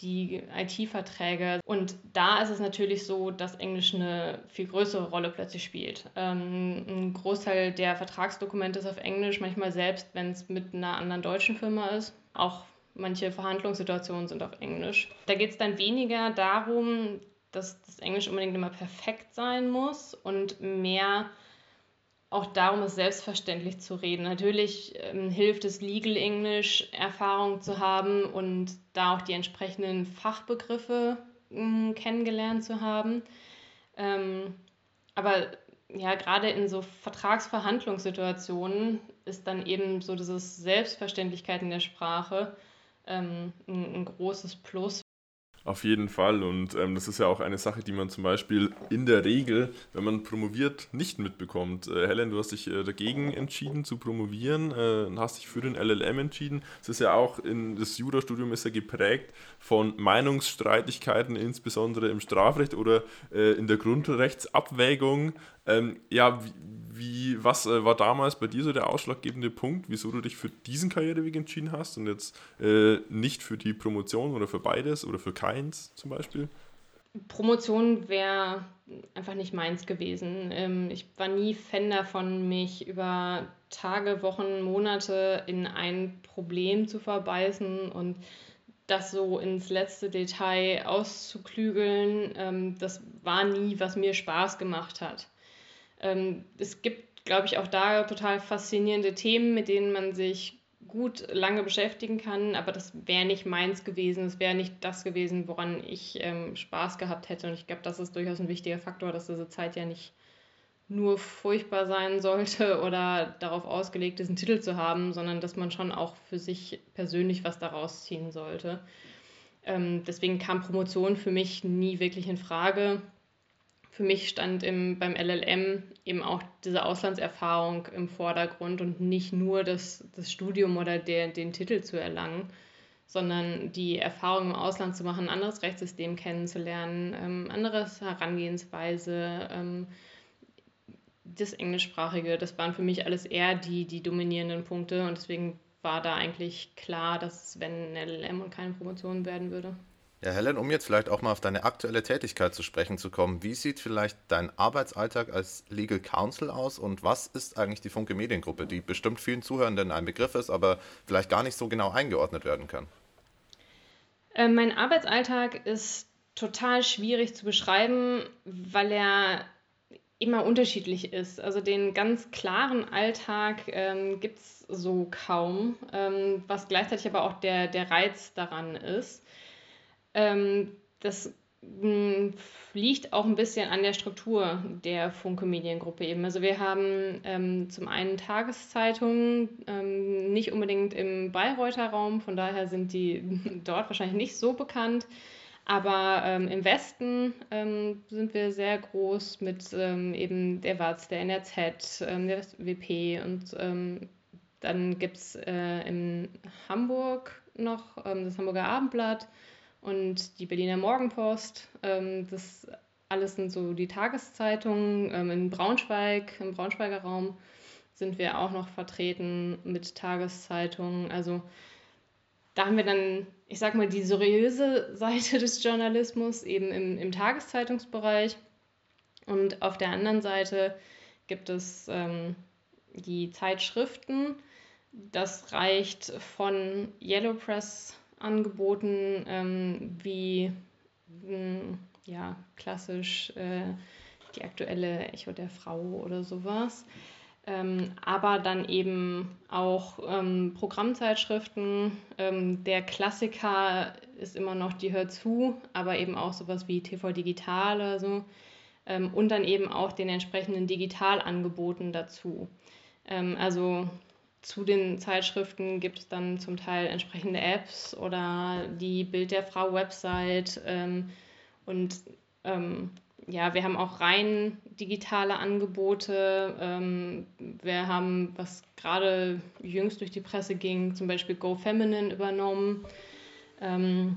die IT-Verträge. Und da ist es natürlich so, dass Englisch eine viel größere Rolle plötzlich spielt. Ähm, ein Großteil der Vertragsdokumente ist auf Englisch, manchmal selbst, wenn es mit einer anderen deutschen Firma ist. Auch manche Verhandlungssituationen sind auf Englisch. Da geht es dann weniger darum, dass das Englisch unbedingt immer perfekt sein muss und mehr auch darum, es selbstverständlich zu reden. Natürlich ähm, hilft es, Legal English Erfahrung zu haben und da auch die entsprechenden Fachbegriffe ähm, kennengelernt zu haben. Ähm, aber ja, gerade in so Vertragsverhandlungssituationen ist dann eben so dieses Selbstverständlichkeit in der Sprache ähm, ein, ein großes Plus, auf jeden Fall. Und ähm, das ist ja auch eine Sache, die man zum Beispiel in der Regel, wenn man promoviert, nicht mitbekommt. Äh, Helen, du hast dich äh, dagegen entschieden zu promovieren äh, und hast dich für den LLM entschieden. Es ist ja auch in das Jurastudium ist ja geprägt von Meinungsstreitigkeiten, insbesondere im Strafrecht oder äh, in der Grundrechtsabwägung. Ähm, ja, wie, wie, was äh, war damals bei dir so der ausschlaggebende Punkt, wieso du dich für diesen Karriereweg entschieden hast und jetzt äh, nicht für die Promotion oder für beides oder für keins zum Beispiel? Promotion wäre einfach nicht meins gewesen. Ähm, ich war nie Fan davon, mich über Tage, Wochen, Monate in ein Problem zu verbeißen und das so ins letzte Detail auszuklügeln. Ähm, das war nie, was mir Spaß gemacht hat. Ähm, es gibt, glaube ich, auch da total faszinierende Themen, mit denen man sich gut lange beschäftigen kann, aber das wäre nicht meins gewesen, es wäre nicht das gewesen, woran ich ähm, Spaß gehabt hätte. Und ich glaube, das ist durchaus ein wichtiger Faktor, dass diese Zeit ja nicht nur furchtbar sein sollte oder darauf ausgelegt ist, einen Titel zu haben, sondern dass man schon auch für sich persönlich was daraus ziehen sollte. Ähm, deswegen kam Promotion für mich nie wirklich in Frage für mich stand im, beim LLM eben auch diese Auslandserfahrung im Vordergrund und nicht nur das, das Studium oder der, den Titel zu erlangen, sondern die Erfahrung im Ausland zu machen, ein anderes Rechtssystem kennenzulernen, ähm, anderes Herangehensweise, ähm, das Englischsprachige, das waren für mich alles eher die, die dominierenden Punkte und deswegen war da eigentlich klar, dass es, wenn ein LLM und keine Promotion werden würde. Ja, Helen, um jetzt vielleicht auch mal auf deine aktuelle Tätigkeit zu sprechen zu kommen, wie sieht vielleicht dein Arbeitsalltag als Legal Counsel aus und was ist eigentlich die Funke Mediengruppe, die bestimmt vielen Zuhörenden ein Begriff ist, aber vielleicht gar nicht so genau eingeordnet werden kann? Äh, mein Arbeitsalltag ist total schwierig zu beschreiben, weil er immer unterschiedlich ist. Also den ganz klaren Alltag ähm, gibt es so kaum, ähm, was gleichzeitig aber auch der, der Reiz daran ist. Ähm, das hm, liegt auch ein bisschen an der Struktur der Funke Mediengruppe eben. Also wir haben ähm, zum einen Tageszeitungen, ähm, nicht unbedingt im Bayreuther Raum, von daher sind die dort wahrscheinlich nicht so bekannt. Aber ähm, im Westen ähm, sind wir sehr groß mit ähm, eben der WAZ, der NRZ, ähm, der WP und ähm, dann gibt es äh, in Hamburg noch ähm, das Hamburger Abendblatt und die Berliner Morgenpost. Ähm, das alles sind so die Tageszeitungen. Ähm, in Braunschweig, im Braunschweiger Raum sind wir auch noch vertreten mit Tageszeitungen. Also da haben wir dann, ich sag mal, die seriöse Seite des Journalismus eben im, im Tageszeitungsbereich. Und auf der anderen Seite gibt es ähm, die Zeitschriften. Das reicht von Yellow Press angeboten, ähm, wie mh, hm, ja, klassisch äh, die aktuelle Echo der Frau oder sowas. Ähm, aber dann eben auch ähm, Programmzeitschriften. Ähm, der Klassiker ist immer noch die Hör zu, aber eben auch sowas wie TV Digital oder so. Ähm, und dann eben auch den entsprechenden Digitalangeboten dazu. Ähm, also zu den Zeitschriften gibt es dann zum Teil entsprechende Apps oder die Bild der Frau Website. Ähm, und ähm, ja, wir haben auch rein digitale Angebote. Ähm, wir haben, was gerade jüngst durch die Presse ging, zum Beispiel Go Feminine übernommen. Ähm,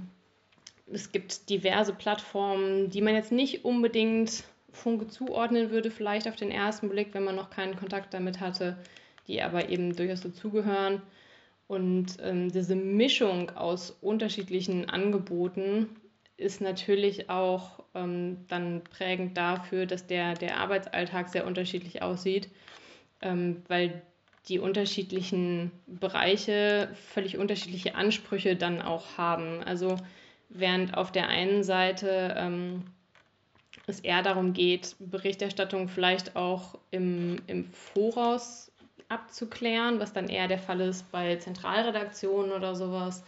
es gibt diverse Plattformen, die man jetzt nicht unbedingt Funke zuordnen würde, vielleicht auf den ersten Blick, wenn man noch keinen Kontakt damit hatte die aber eben durchaus dazugehören. Und ähm, diese Mischung aus unterschiedlichen Angeboten ist natürlich auch ähm, dann prägend dafür, dass der, der Arbeitsalltag sehr unterschiedlich aussieht, ähm, weil die unterschiedlichen Bereiche völlig unterschiedliche Ansprüche dann auch haben. Also während auf der einen Seite ähm, es eher darum geht, Berichterstattung vielleicht auch im, im Voraus abzuklären, was dann eher der Fall ist bei Zentralredaktionen oder sowas,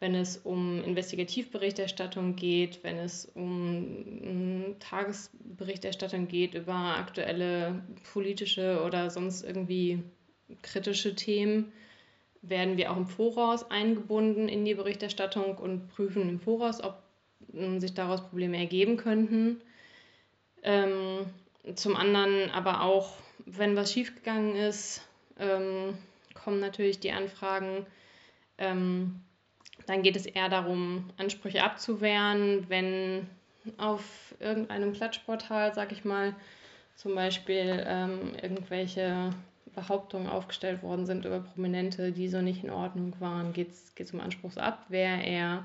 wenn es um Investigativberichterstattung geht, wenn es um Tagesberichterstattung geht über aktuelle politische oder sonst irgendwie kritische Themen, werden wir auch im Voraus eingebunden in die Berichterstattung und prüfen im Voraus, ob ähm, sich daraus Probleme ergeben könnten. Ähm, zum anderen aber auch, wenn was schiefgegangen ist, ähm, kommen natürlich die Anfragen. Ähm, dann geht es eher darum, Ansprüche abzuwehren, wenn auf irgendeinem Klatschportal, sag ich mal, zum Beispiel ähm, irgendwelche Behauptungen aufgestellt worden sind über Prominente, die so nicht in Ordnung waren, geht es um Anspruchsabwehr eher.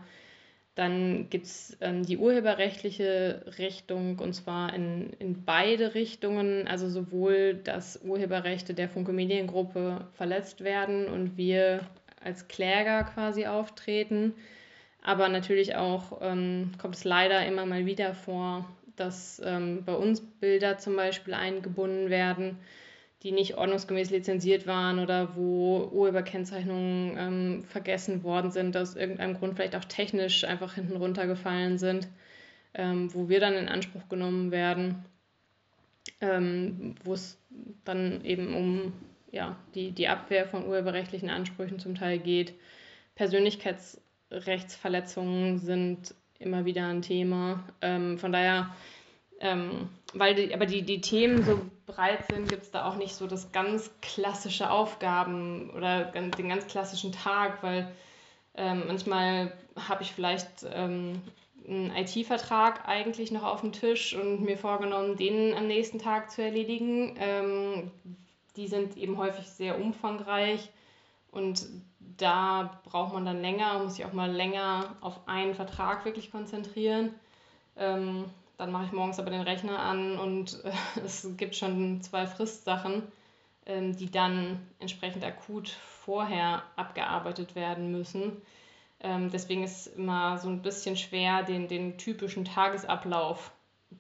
Dann gibt es ähm, die urheberrechtliche Richtung und zwar in, in beide Richtungen, also sowohl, dass Urheberrechte der Funke Mediengruppe verletzt werden und wir als Kläger quasi auftreten, aber natürlich auch ähm, kommt es leider immer mal wieder vor, dass ähm, bei uns Bilder zum Beispiel eingebunden werden die nicht ordnungsgemäß lizenziert waren oder wo Urheberkennzeichnungen ähm, vergessen worden sind, aus irgendeinem Grund vielleicht auch technisch einfach hinten runtergefallen sind, ähm, wo wir dann in Anspruch genommen werden, ähm, wo es dann eben um ja, die, die Abwehr von urheberrechtlichen Ansprüchen zum Teil geht. Persönlichkeitsrechtsverletzungen sind immer wieder ein Thema. Ähm, von daher ähm, weil die, aber die, die Themen so breit sind, gibt es da auch nicht so das ganz klassische Aufgaben oder den ganz klassischen Tag, weil ähm, manchmal habe ich vielleicht ähm, einen IT-Vertrag eigentlich noch auf dem Tisch und mir vorgenommen, den am nächsten Tag zu erledigen. Ähm, die sind eben häufig sehr umfangreich und da braucht man dann länger, muss sich auch mal länger auf einen Vertrag wirklich konzentrieren. Dann mache ich morgens aber den Rechner an und äh, es gibt schon zwei Fristsachen, ähm, die dann entsprechend akut vorher abgearbeitet werden müssen. Ähm, deswegen ist es immer so ein bisschen schwer, den, den typischen Tagesablauf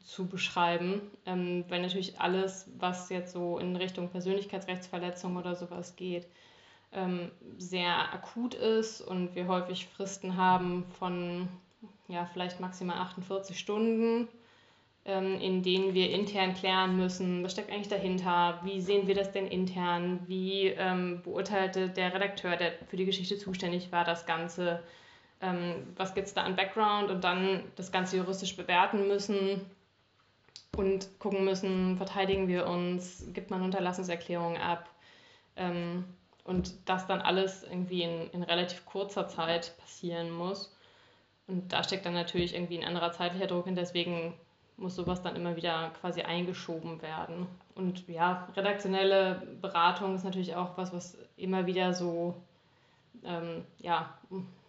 zu beschreiben, ähm, weil natürlich alles, was jetzt so in Richtung Persönlichkeitsrechtsverletzung oder sowas geht, ähm, sehr akut ist und wir häufig Fristen haben von ja, vielleicht maximal 48 Stunden in denen wir intern klären müssen, was steckt eigentlich dahinter, wie sehen wir das denn intern, wie ähm, beurteilte der Redakteur, der für die Geschichte zuständig war, das Ganze, ähm, was gibt es da an Background? Und dann das Ganze juristisch bewerten müssen und gucken müssen, verteidigen wir uns, gibt man Unterlassungserklärungen ab? Ähm, und das dann alles irgendwie in, in relativ kurzer Zeit passieren muss. Und da steckt dann natürlich irgendwie ein anderer zeitlicher Druck hin, deswegen muss sowas dann immer wieder quasi eingeschoben werden. Und ja, redaktionelle Beratung ist natürlich auch was, was immer wieder so ähm, ja,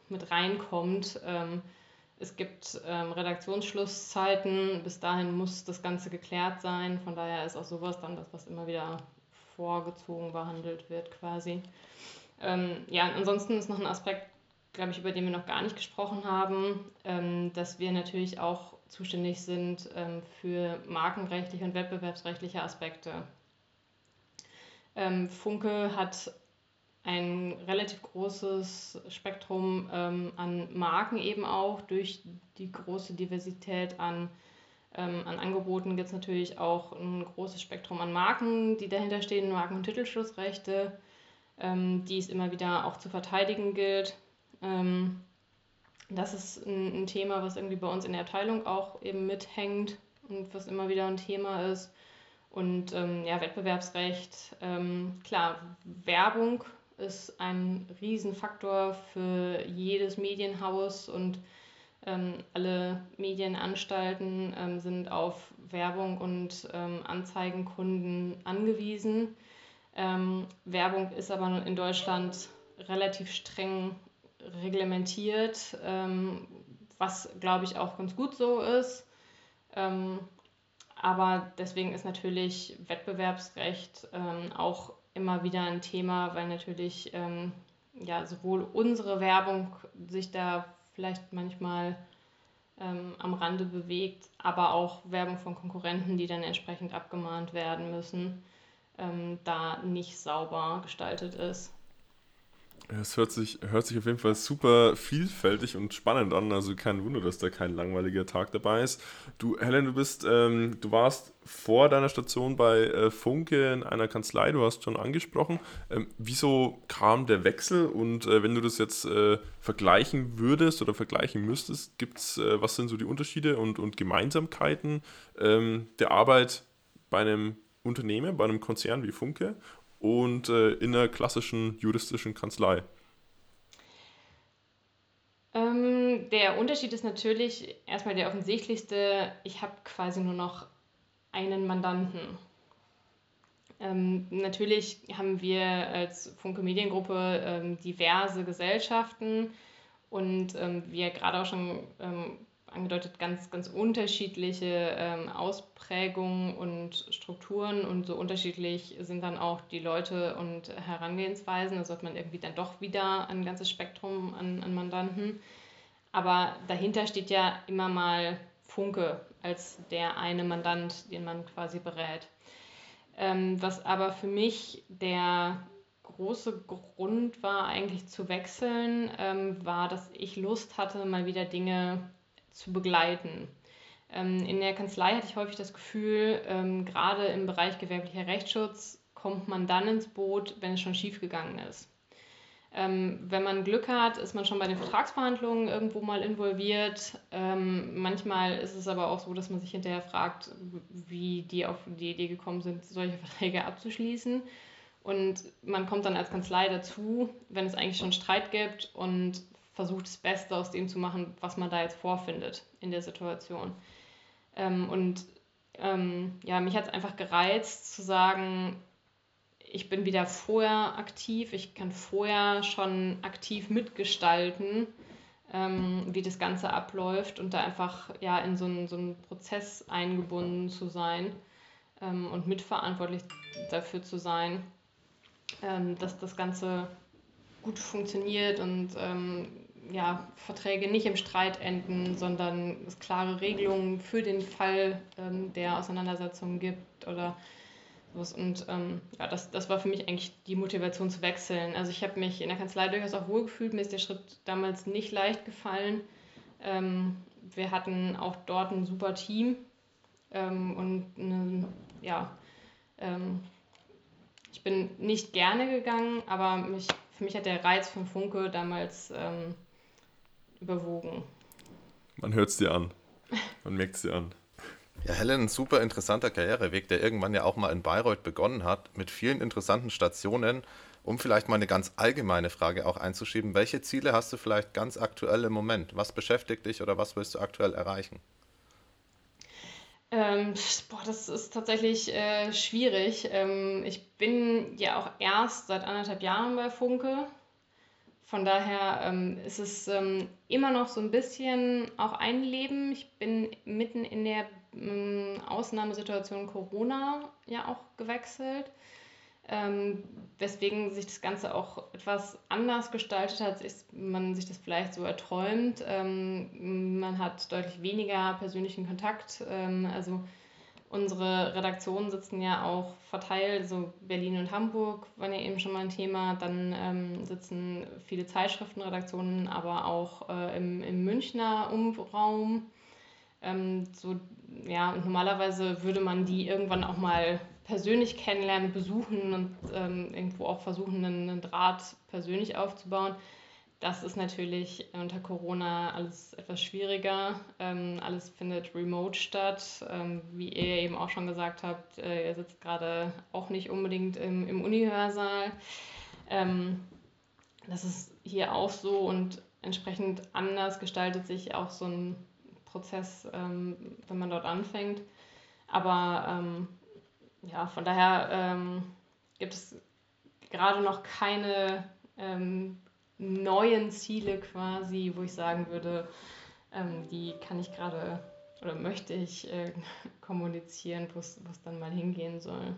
mit reinkommt. Ähm, es gibt ähm, Redaktionsschlusszeiten, bis dahin muss das Ganze geklärt sein. Von daher ist auch sowas dann das, was immer wieder vorgezogen behandelt wird quasi. Ähm, ja, ansonsten ist noch ein Aspekt, glaube ich, über den wir noch gar nicht gesprochen haben, ähm, dass wir natürlich auch zuständig sind ähm, für markenrechtliche und wettbewerbsrechtliche Aspekte. Ähm, Funke hat ein relativ großes Spektrum ähm, an Marken eben auch. Durch die große Diversität an, ähm, an Angeboten gibt es natürlich auch ein großes Spektrum an Marken, die dahinter stehen, Marken- und Titelschutzrechte, ähm, die es immer wieder auch zu verteidigen gilt. Ähm, das ist ein, ein, Thema, was irgendwie bei uns in der Abteilung auch eben mithängt und was immer wieder ein Thema ist. Und ähm, ja, Wettbewerbsrecht, ähm, klar, Werbung ist ein Riesenfaktor für jedes Medienhaus und ähm, alle Medienanstalten ähm, sind auf Werbung und ähm, Anzeigenkunden angewiesen. Ähm, Werbung ist aber in Deutschland relativ streng reglementiert, ähm, was glaube ich auch ganz gut so ist. Ähm, aber deswegen ist natürlich Wettbewerbsrecht ähm, auch immer wieder ein Thema, weil natürlich ähm, ja, sowohl unsere Werbung sich da vielleicht manchmal ähm, am Rande bewegt, aber auch Werbung von Konkurrenten, die dann entsprechend abgemahnt werden müssen, ähm, da nicht sauber gestaltet ist. Es hört sich, hört sich auf jeden Fall super vielfältig und spannend an. Also kein Wunder, dass da kein langweiliger Tag dabei ist. Du, Helen, du bist, ähm, du warst vor deiner Station bei äh, Funke in einer Kanzlei, du hast schon angesprochen. Ähm, wieso kam der Wechsel? Und äh, wenn du das jetzt äh, vergleichen würdest oder vergleichen müsstest, gibt's, äh, was sind so die Unterschiede und, und Gemeinsamkeiten ähm, der Arbeit bei einem Unternehmen, bei einem Konzern wie Funke und äh, in einer klassischen juristischen Kanzlei? Ähm, der Unterschied ist natürlich erstmal der offensichtlichste, ich habe quasi nur noch einen Mandanten. Ähm, natürlich haben wir als Funke Mediengruppe ähm, diverse Gesellschaften und ähm, wir gerade auch schon ähm, angedeutet, ganz, ganz unterschiedliche ähm, Ausprägungen und Strukturen und so unterschiedlich sind dann auch die Leute und Herangehensweisen. Da sollte man irgendwie dann doch wieder ein ganzes Spektrum an, an Mandanten. Aber dahinter steht ja immer mal Funke als der eine Mandant, den man quasi berät. Ähm, was aber für mich der große Grund war, eigentlich zu wechseln, ähm, war, dass ich Lust hatte, mal wieder Dinge zu begleiten. Ähm, in der Kanzlei hatte ich häufig das Gefühl, ähm, gerade im Bereich gewerblicher Rechtsschutz kommt man dann ins Boot, wenn es schon schiefgegangen ist. Ähm, wenn man Glück hat, ist man schon bei den Vertragsverhandlungen irgendwo mal involviert. Manchmal ist es aber auch so, dass man sich hinterher fragt, wie die auf die Idee gekommen sind, solche Verträge abzuschließen. Und man kommt dann als Kanzlei dazu, wenn es eigentlich schon Streit gibt und versucht, das Beste aus dem zu machen, was man da jetzt vorfindet in der Situation. Ähm, und ähm, ja, mich hat es einfach gereizt zu sagen, ich bin wieder vorher aktiv, ich kann vorher schon aktiv mitgestalten, ähm, wie das Ganze abläuft und da einfach ja in so einen, so einen Prozess eingebunden zu sein ähm, und mitverantwortlich dafür zu sein, ähm, dass das Ganze gut funktioniert und ähm, ja, Verträge nicht im Streit enden, sondern es klare Regelungen für den Fall ähm, der Auseinandersetzungen gibt oder sowas. Und ähm, ja, das, das war für mich eigentlich die Motivation zu wechseln. Also ich habe mich in der Kanzlei durchaus auch wohlgefühlt. Mir ist der Schritt damals nicht leicht gefallen. Ähm, wir hatten auch dort ein super Team ähm, und eine, ja, ähm, ich bin nicht gerne gegangen, aber mich, für mich hat der Reiz von Funke damals ähm, überwogen. Man hört es dir an. Man merkt es dir an. Ja, Helen, ein super interessanter Karriereweg, der irgendwann ja auch mal in Bayreuth begonnen hat, mit vielen interessanten Stationen. Um vielleicht mal eine ganz allgemeine Frage auch einzuschieben, welche Ziele hast du vielleicht ganz aktuell im Moment? Was beschäftigt dich oder was willst du aktuell erreichen? Ähm, boah, das ist tatsächlich äh, schwierig. Ähm, ich bin ja auch erst seit anderthalb Jahren bei Funke. Von daher ähm, ist es ähm, immer noch so ein bisschen auch ein Leben. Ich bin mitten in der ähm, Ausnahmesituation Corona ja auch gewechselt, ähm, weswegen sich das Ganze auch etwas anders gestaltet hat, als man sich das vielleicht so erträumt. Ähm, man hat deutlich weniger persönlichen Kontakt. Ähm, also Unsere Redaktionen sitzen ja auch verteilt, so Berlin und Hamburg waren ja eben schon mal ein Thema. Dann ähm, sitzen viele Zeitschriftenredaktionen, aber auch äh, im, im Münchner Umraum. Ähm, so, ja, und normalerweise würde man die irgendwann auch mal persönlich kennenlernen, besuchen und ähm, irgendwo auch versuchen, einen, einen Draht persönlich aufzubauen. Das ist natürlich unter Corona alles etwas schwieriger. Ähm, alles findet remote statt. Ähm, wie ihr eben auch schon gesagt habt, äh, ihr sitzt gerade auch nicht unbedingt im, im Unihörsaal. Ähm, das ist hier auch so und entsprechend anders gestaltet sich auch so ein Prozess, ähm, wenn man dort anfängt. Aber ähm, ja, von daher ähm, gibt es gerade noch keine neuen Ziele quasi, wo ich sagen würde, ähm, die kann ich gerade oder möchte ich äh, kommunizieren, wo es dann mal hingehen soll.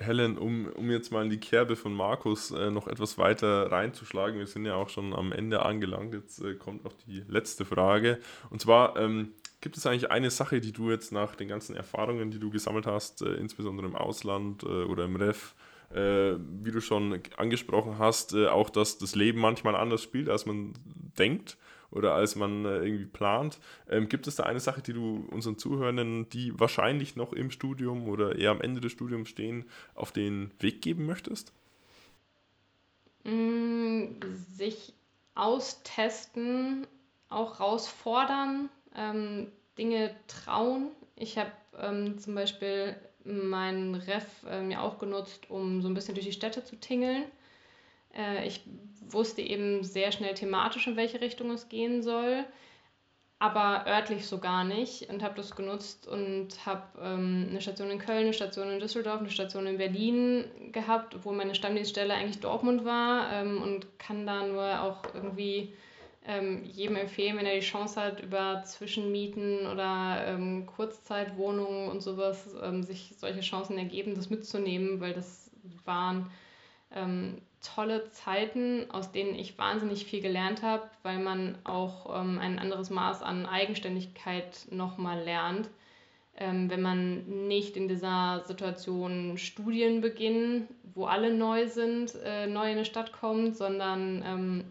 Helen, um, um jetzt mal in die Kerbe von Markus äh, noch etwas weiter reinzuschlagen, wir sind ja auch schon am Ende angelangt, jetzt äh, kommt noch die letzte Frage. Und zwar, ähm, gibt es eigentlich eine Sache, die du jetzt nach den ganzen Erfahrungen, die du gesammelt hast, äh, insbesondere im Ausland äh, oder im Ref, äh, wie du schon angesprochen hast, äh, auch dass das Leben manchmal anders spielt, als man denkt oder als man äh, irgendwie plant. Ähm, gibt es da eine Sache, die du unseren Zuhörenden, die wahrscheinlich noch im Studium oder eher am Ende des Studiums stehen, auf den Weg geben möchtest? Mm, sich austesten, auch herausfordern, ähm, Dinge trauen. Ich habe ähm, zum Beispiel meinen Ref äh, mir auch genutzt, um so ein bisschen durch die Städte zu tingeln. Äh, ich wusste eben sehr schnell thematisch, in welche Richtung es gehen soll, aber örtlich so gar nicht und habe das genutzt und habe ähm, eine Station in Köln, eine Station in Düsseldorf, eine Station in Berlin gehabt, obwohl meine Stammdienststelle eigentlich Dortmund war ähm, und kann da nur auch irgendwie ähm, jedem empfehlen, wenn er die Chance hat, über Zwischenmieten oder ähm, Kurzzeitwohnungen und sowas ähm, sich solche Chancen ergeben, das mitzunehmen, weil das waren ähm, tolle Zeiten, aus denen ich wahnsinnig viel gelernt habe, weil man auch ähm, ein anderes Maß an Eigenständigkeit nochmal lernt. Ähm, wenn man nicht in dieser Situation Studien beginnt, wo alle neu sind, äh, neu in eine Stadt kommt, sondern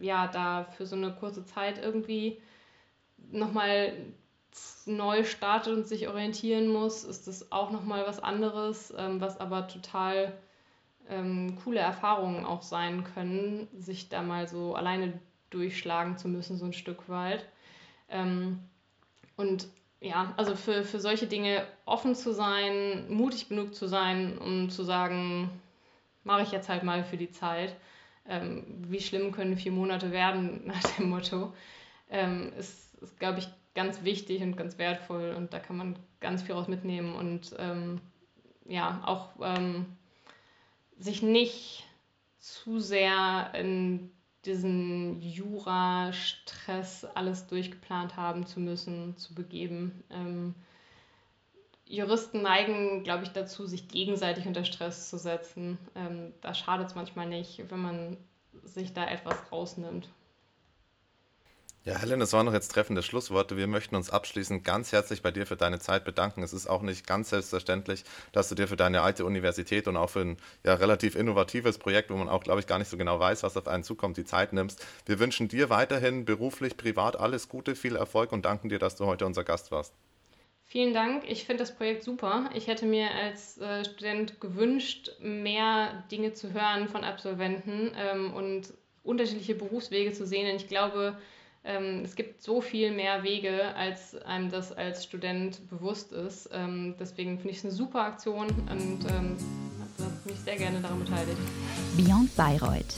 ja, da für so eine kurze Zeit irgendwie nochmal neu startet und sich orientieren muss, ist das auch nochmal was anderes, ähm, was aber total ähm, coole Erfahrungen auch sein können, sich da mal so alleine durchschlagen zu müssen, so ein Stück weit. Ähm, und ja, also für, für solche Dinge offen zu sein, mutig genug zu sein, um zu sagen, mache ich jetzt halt mal für die Zeit. Ähm, wie schlimm können vier Monate werden, nach dem Motto, ähm, ist, ist glaube ich, ganz wichtig und ganz wertvoll und da kann man ganz viel raus mitnehmen und ähm, ja, auch ähm, sich nicht zu sehr in diesen Jura-Stress alles durchgeplant haben zu müssen, zu begeben. Ähm, Juristen neigen, glaube ich, dazu, sich gegenseitig unter Stress zu setzen. Ähm, da schadet es manchmal nicht, wenn man sich da etwas rausnimmt. Ja, Helen, das waren noch jetzt treffende Schlussworte. Wir möchten uns abschließend ganz herzlich bei dir für deine Zeit bedanken. Es ist auch nicht ganz selbstverständlich, dass du dir für deine alte Universität und auch für ein ja, relativ innovatives Projekt, wo man auch, glaube ich, gar nicht so genau weiß, was auf einen zukommt, die Zeit nimmst. Wir wünschen dir weiterhin beruflich, privat alles Gute, viel Erfolg und danken dir, dass du heute unser Gast warst. Vielen Dank. Ich finde das Projekt super. Ich hätte mir als äh, Student gewünscht, mehr Dinge zu hören von Absolventen ähm, und unterschiedliche Berufswege zu sehen. Denn ich glaube, ähm, es gibt so viel mehr Wege, als einem das als Student bewusst ist. Ähm, deswegen finde ich es eine super Aktion und ähm, habe mich sehr gerne daran beteiligt. Beyond Bayreuth